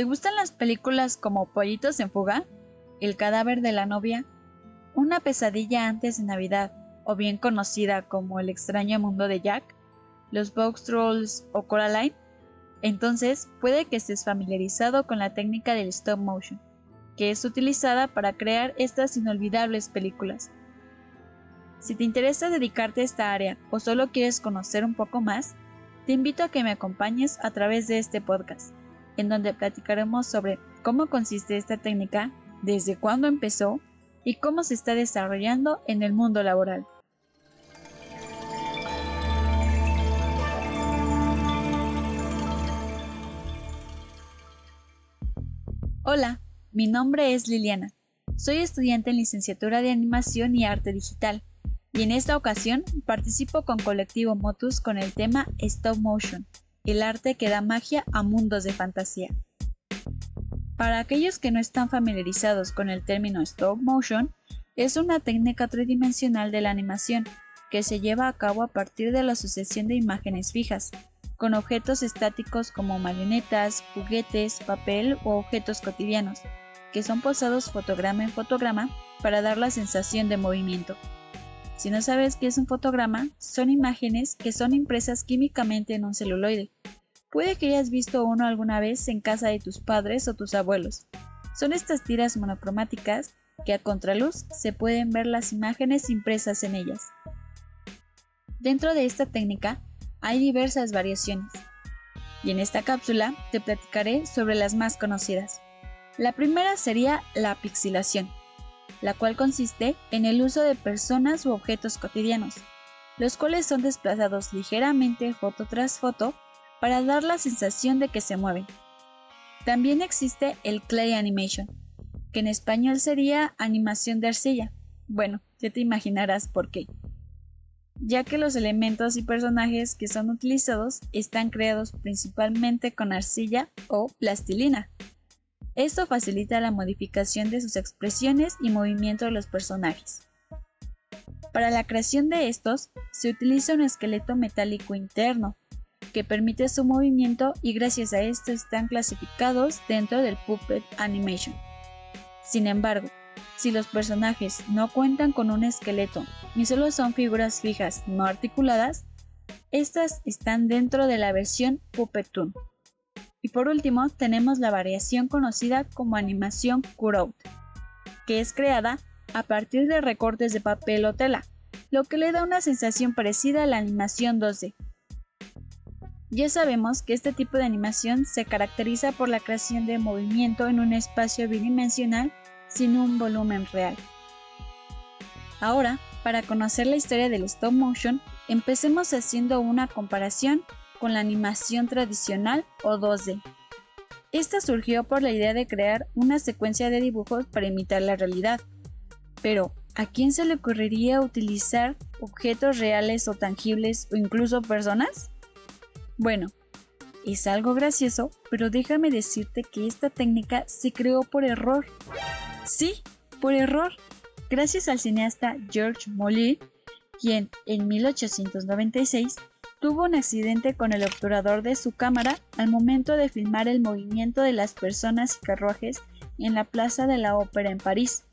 ¿Te gustan las películas como Pollitos en Fuga? El cadáver de la novia, Una pesadilla antes de Navidad, o bien conocida como El extraño mundo de Jack, los Box Trolls o Coraline? Entonces puede que estés familiarizado con la técnica del stop motion, que es utilizada para crear estas inolvidables películas. Si te interesa dedicarte a esta área o solo quieres conocer un poco más, te invito a que me acompañes a través de este podcast, en donde platicaremos sobre cómo consiste esta técnica, desde cuándo empezó y cómo se está desarrollando en el mundo laboral. Hola, mi nombre es Liliana. Soy estudiante en licenciatura de animación y arte digital y en esta ocasión participo con Colectivo Motus con el tema Stop Motion, el arte que da magia a mundos de fantasía. Para aquellos que no están familiarizados con el término Stop Motion, es una técnica tridimensional de la animación que se lleva a cabo a partir de la sucesión de imágenes fijas, con objetos estáticos como marionetas, juguetes, papel o objetos cotidianos, que son posados fotograma en fotograma para dar la sensación de movimiento. Si no sabes qué es un fotograma, son imágenes que son impresas químicamente en un celuloide. Puede que hayas visto uno alguna vez en casa de tus padres o tus abuelos. Son estas tiras monocromáticas que a contraluz se pueden ver las imágenes impresas en ellas. Dentro de esta técnica hay diversas variaciones, y en esta cápsula te platicaré sobre las más conocidas. La primera sería la pixilación la cual consiste en el uso de personas u objetos cotidianos, los cuales son desplazados ligeramente foto tras foto para dar la sensación de que se mueven. También existe el clay animation, que en español sería animación de arcilla. Bueno, ya te imaginarás por qué. Ya que los elementos y personajes que son utilizados están creados principalmente con arcilla o plastilina, esto facilita la modificación de sus expresiones y movimiento de los personajes. Para la creación de estos, se utiliza un esqueleto metálico interno, que permite su movimiento y gracias a esto están clasificados dentro del Puppet Animation. Sin embargo, si los personajes no cuentan con un esqueleto y solo son figuras fijas no articuladas, estas están dentro de la versión Puppet Toon. Y por último, tenemos la variación conocida como animación cutout, que es creada a partir de recortes de papel o tela, lo que le da una sensación parecida a la animación 2D. Ya sabemos que este tipo de animación se caracteriza por la creación de movimiento en un espacio bidimensional sin un volumen real. Ahora, para conocer la historia del stop motion, empecemos haciendo una comparación con la animación tradicional o 2D. Esta surgió por la idea de crear una secuencia de dibujos para imitar la realidad. Pero, ¿a quién se le ocurriría utilizar objetos reales o tangibles o incluso personas? Bueno, es algo gracioso, pero déjame decirte que esta técnica se creó por error. Sí, por error. Gracias al cineasta George Molly, quien en 1896 tuvo un accidente con el obturador de su cámara al momento de filmar el movimiento de las personas y carruajes en la Plaza de la Ópera en París.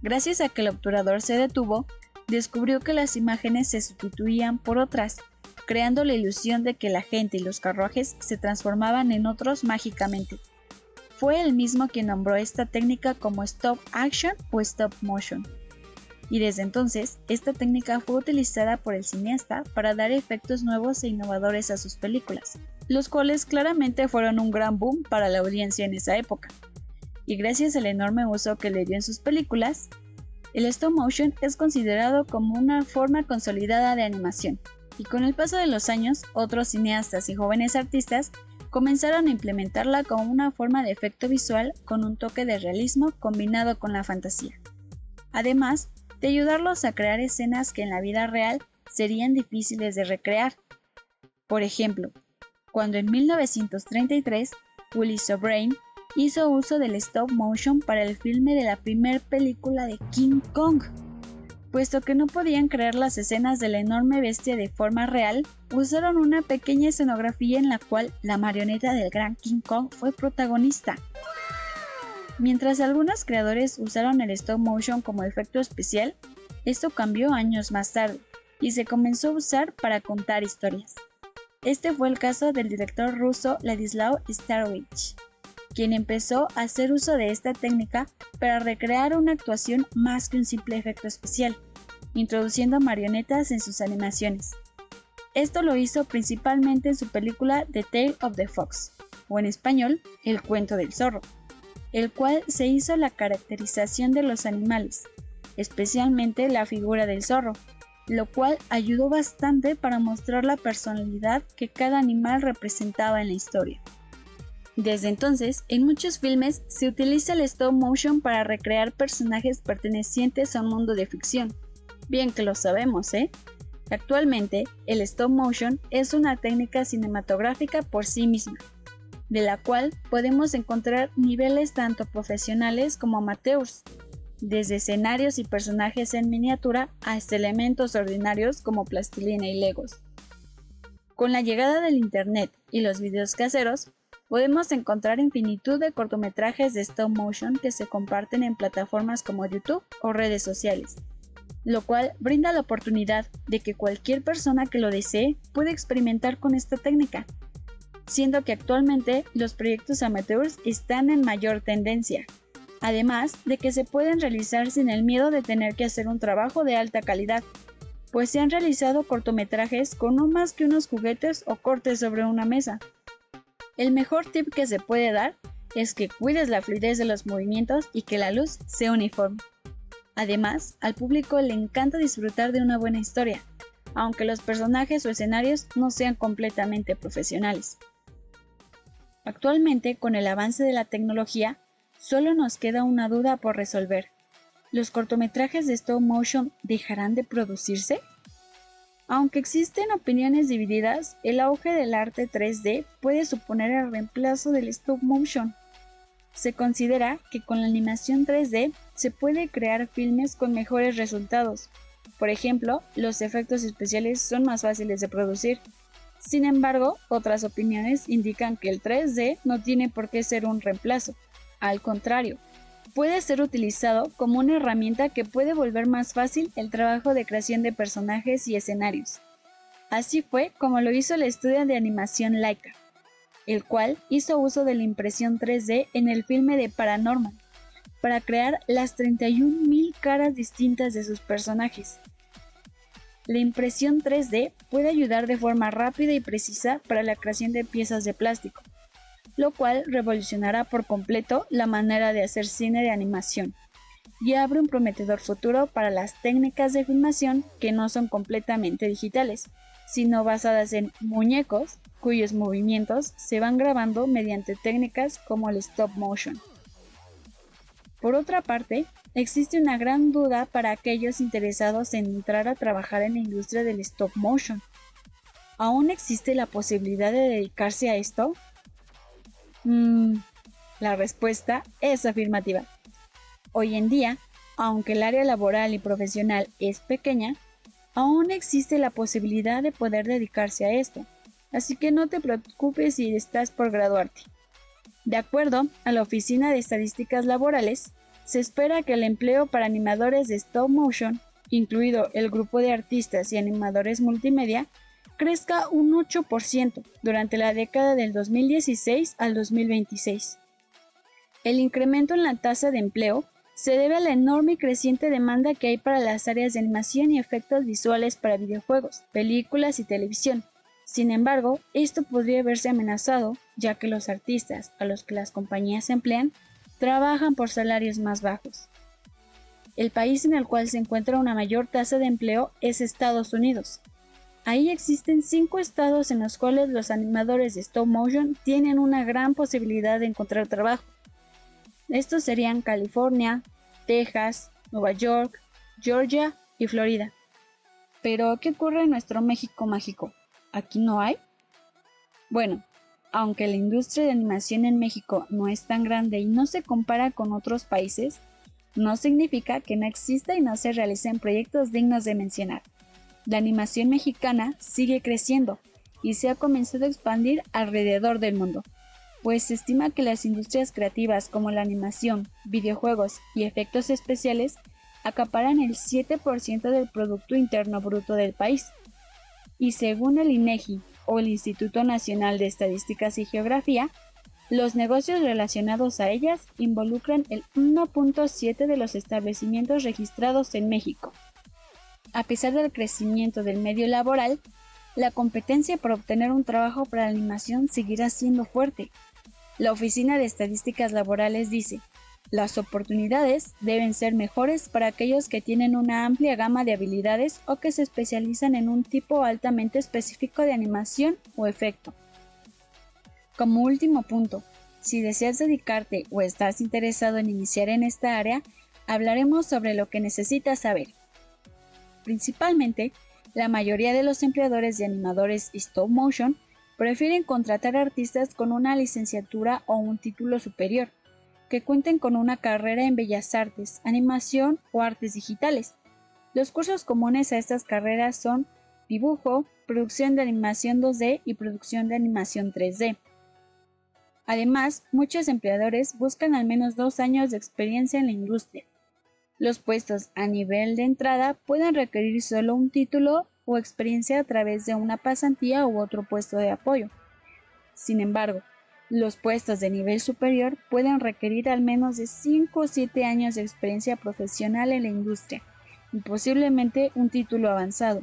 Gracias a que el obturador se detuvo, descubrió que las imágenes se sustituían por otras, creando la ilusión de que la gente y los carruajes se transformaban en otros mágicamente. Fue él mismo quien nombró esta técnica como stop action o stop motion y desde entonces esta técnica fue utilizada por el cineasta para dar efectos nuevos e innovadores a sus películas, los cuales claramente fueron un gran boom para la audiencia en esa época. Y gracias al enorme uso que le dio en sus películas, el stop motion es considerado como una forma consolidada de animación, y con el paso de los años, otros cineastas y jóvenes artistas comenzaron a implementarla como una forma de efecto visual con un toque de realismo combinado con la fantasía. Además, de ayudarlos a crear escenas que en la vida real serían difíciles de recrear. Por ejemplo, cuando en 1933 Willis O'Brien hizo uso del stop motion para el filme de la primera película de King Kong. puesto que no podían crear las escenas de la enorme bestia de forma real, usaron una pequeña escenografía en la cual la marioneta del gran King Kong fue protagonista. Mientras algunos creadores usaron el stop motion como efecto especial, esto cambió años más tarde y se comenzó a usar para contar historias. Este fue el caso del director ruso Ladislao Starwich, quien empezó a hacer uso de esta técnica para recrear una actuación más que un simple efecto especial, introduciendo marionetas en sus animaciones. Esto lo hizo principalmente en su película The Tale of the Fox, o en español, El cuento del zorro, el cual se hizo la caracterización de los animales, especialmente la figura del zorro, lo cual ayudó bastante para mostrar la personalidad que cada animal representaba en la historia. Desde entonces, en muchos filmes se utiliza el stop motion para recrear personajes pertenecientes a un mundo de ficción. Bien que lo sabemos, ¿eh? Actualmente, el stop motion es una técnica cinematográfica por sí misma, de la cual podemos encontrar niveles tanto profesionales como amateurs, desde escenarios y personajes en miniatura hasta elementos ordinarios como plastilina y legos. Con la llegada del Internet y los videos caseros, podemos encontrar infinitud de cortometrajes de stop motion que se comparten en plataformas como YouTube o redes sociales, lo cual brinda la oportunidad de que cualquier persona que lo desee pueda experimentar con esta técnica, siendo que actualmente los proyectos amateurs están en mayor tendencia, además de que se pueden realizar sin el miedo de tener que hacer un trabajo de alta calidad, pues se han realizado cortometrajes con no más que unos juguetes o cortes sobre una mesa. El mejor tip que se puede dar es que cuides la fluidez de los movimientos y que la luz sea uniforme. Además, al público le encanta disfrutar de una buena historia, aunque los personajes o escenarios no sean completamente profesionales. Actualmente, con el avance de la tecnología, Solo nos queda una duda por resolver. ¿Los cortometrajes de stop motion dejarán de producirse? Aunque existen opiniones divididas, el auge del arte 3D puede suponer el reemplazo del stop motion. Se considera que con la animación 3D se puede crear filmes con mejores resultados. Por ejemplo, los efectos especiales son más fáciles de producir. Sin embargo, otras opiniones indican que el 3D no tiene por qué ser un reemplazo, al contrario, puede ser utilizado como una herramienta que puede volver más fácil el trabajo de creación de personajes y escenarios. Así fue como lo hizo el estudio de animación Laika, el cual hizo uso de la impresión 3D en el filme de Paranormal para crear las 31.000 caras distintas de sus personajes. La impresión 3D puede ayudar de forma rápida y precisa para la creación de piezas de plástico, lo cual revolucionará por completo la manera de hacer cine de animación y abre un prometedor futuro para las técnicas de filmación que no son completamente digitales, sino basadas en muñecos cuyos movimientos se van grabando mediante técnicas como el stop motion. Por otra parte, existe una gran duda para aquellos interesados en entrar a trabajar en la industria del stop motion. ¿Aún existe la posibilidad de dedicarse a esto? Mm, la respuesta es afirmativa. Hoy en día, aunque el área laboral y profesional es pequeña, aún existe la posibilidad de poder dedicarse a esto, así que no te preocupes si estás por graduarte. De acuerdo a la Oficina de Estadísticas Laborales, se espera que el empleo para animadores de stop motion, incluido el grupo de artistas y animadores multimedia, crezca un 8% durante la década del 2016 al 2026. El incremento en la tasa de empleo se debe a la enorme y creciente demanda que hay para las áreas de animación y efectos visuales para videojuegos, películas y televisión. Sin embargo, esto podría verse amenazado, ya que los artistas a los que las compañías emplean trabajan por salarios más bajos. El país en el cual se encuentra una mayor tasa de empleo es Estados Unidos, Ahí existen cinco estados en los cuales los animadores de stop motion tienen una gran posibilidad de encontrar trabajo. Estos serían California, Texas, Nueva York, Georgia y Florida. Pero, ¿qué ocurre en nuestro México mágico? ¿Aquí no hay? Bueno, aunque la industria de animación en México no es tan grande y no se compara con otros países, no significa que no exista y no se realicen proyectos dignos de mencionar. La animación mexicana sigue creciendo y se ha comenzado a expandir alrededor del mundo, pues se estima que las industrias creativas como la animación, videojuegos y efectos especiales acaparan el 7% del Producto Interno Bruto del país. Y según el INEGI o el Instituto Nacional de Estadísticas y Geografía, los negocios relacionados a ellas involucran el 1.7 de los establecimientos registrados en México. A pesar del crecimiento del medio laboral, la competencia por obtener un trabajo para la animación seguirá siendo fuerte. La Oficina de Estadísticas Laborales dice, las oportunidades deben ser mejores para aquellos que tienen una amplia gama de habilidades o que se especializan en un tipo altamente específico de animación o efecto. Como último punto, si deseas dedicarte o estás interesado en iniciar en esta área, hablaremos sobre lo que necesitas saber. Principalmente, la mayoría de los empleadores de animadores stop motion prefieren contratar artistas con una licenciatura o un título superior, que cuenten con una carrera en bellas artes, animación o artes digitales. Los cursos comunes a estas carreras son dibujo, producción de animación 2D y producción de animación 3D. Además, muchos empleadores buscan al menos dos años de experiencia en la industria. Los puestos a nivel de entrada pueden requerir solo un título o experiencia a través de una pasantía u otro puesto de apoyo. Sin embargo, los puestos de nivel superior pueden requerir al menos de 5 o 7 años de experiencia profesional en la industria y posiblemente un título avanzado.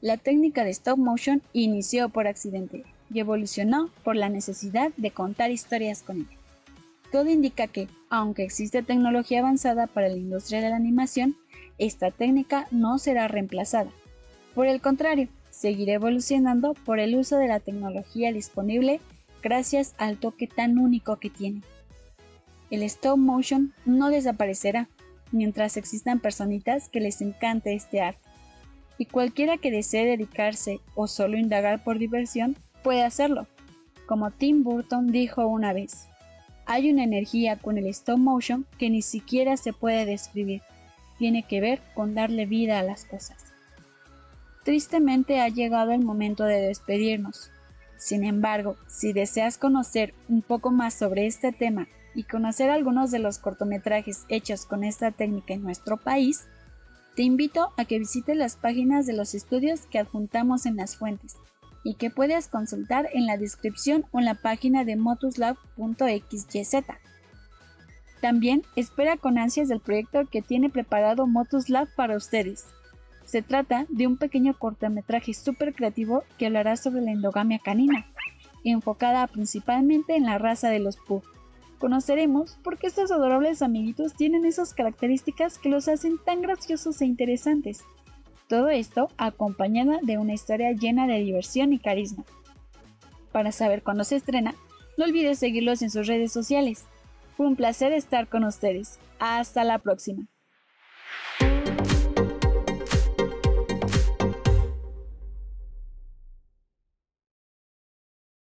La técnica de stop motion inició por accidente y evolucionó por la necesidad de contar historias con ella. Todo indica que, aunque existe tecnología avanzada para la industria de la animación, esta técnica no será reemplazada. Por el contrario, seguirá evolucionando por el uso de la tecnología disponible gracias al toque tan único que tiene. El stop motion no desaparecerá mientras existan personitas que les encante este arte. Y cualquiera que desee dedicarse o solo indagar por diversión puede hacerlo. Como Tim Burton dijo una vez, hay una energía con el stop motion que ni siquiera se puede describir. Tiene que ver con darle vida a las cosas. Tristemente ha llegado el momento de despedirnos. Sin embargo, si deseas conocer un poco más sobre este tema y conocer algunos de los cortometrajes hechos con esta técnica en nuestro país, te invito a que visites las páginas de los estudios que adjuntamos en las fuentes y que puedes consultar en la descripción o en la página de motuslab.xyz. También espera con ansias el proyecto que tiene preparado Motuslab para ustedes. Se trata de un pequeño cortometraje súper creativo que hablará sobre la endogamia canina, enfocada principalmente en la raza de los Pug. Conoceremos por qué estos adorables amiguitos tienen esas características que los hacen tan graciosos e interesantes todo esto acompañada de una historia llena de diversión y carisma. Para saber cuándo se estrena, no olvides seguirlos en sus redes sociales. Fue un placer estar con ustedes. Hasta la próxima.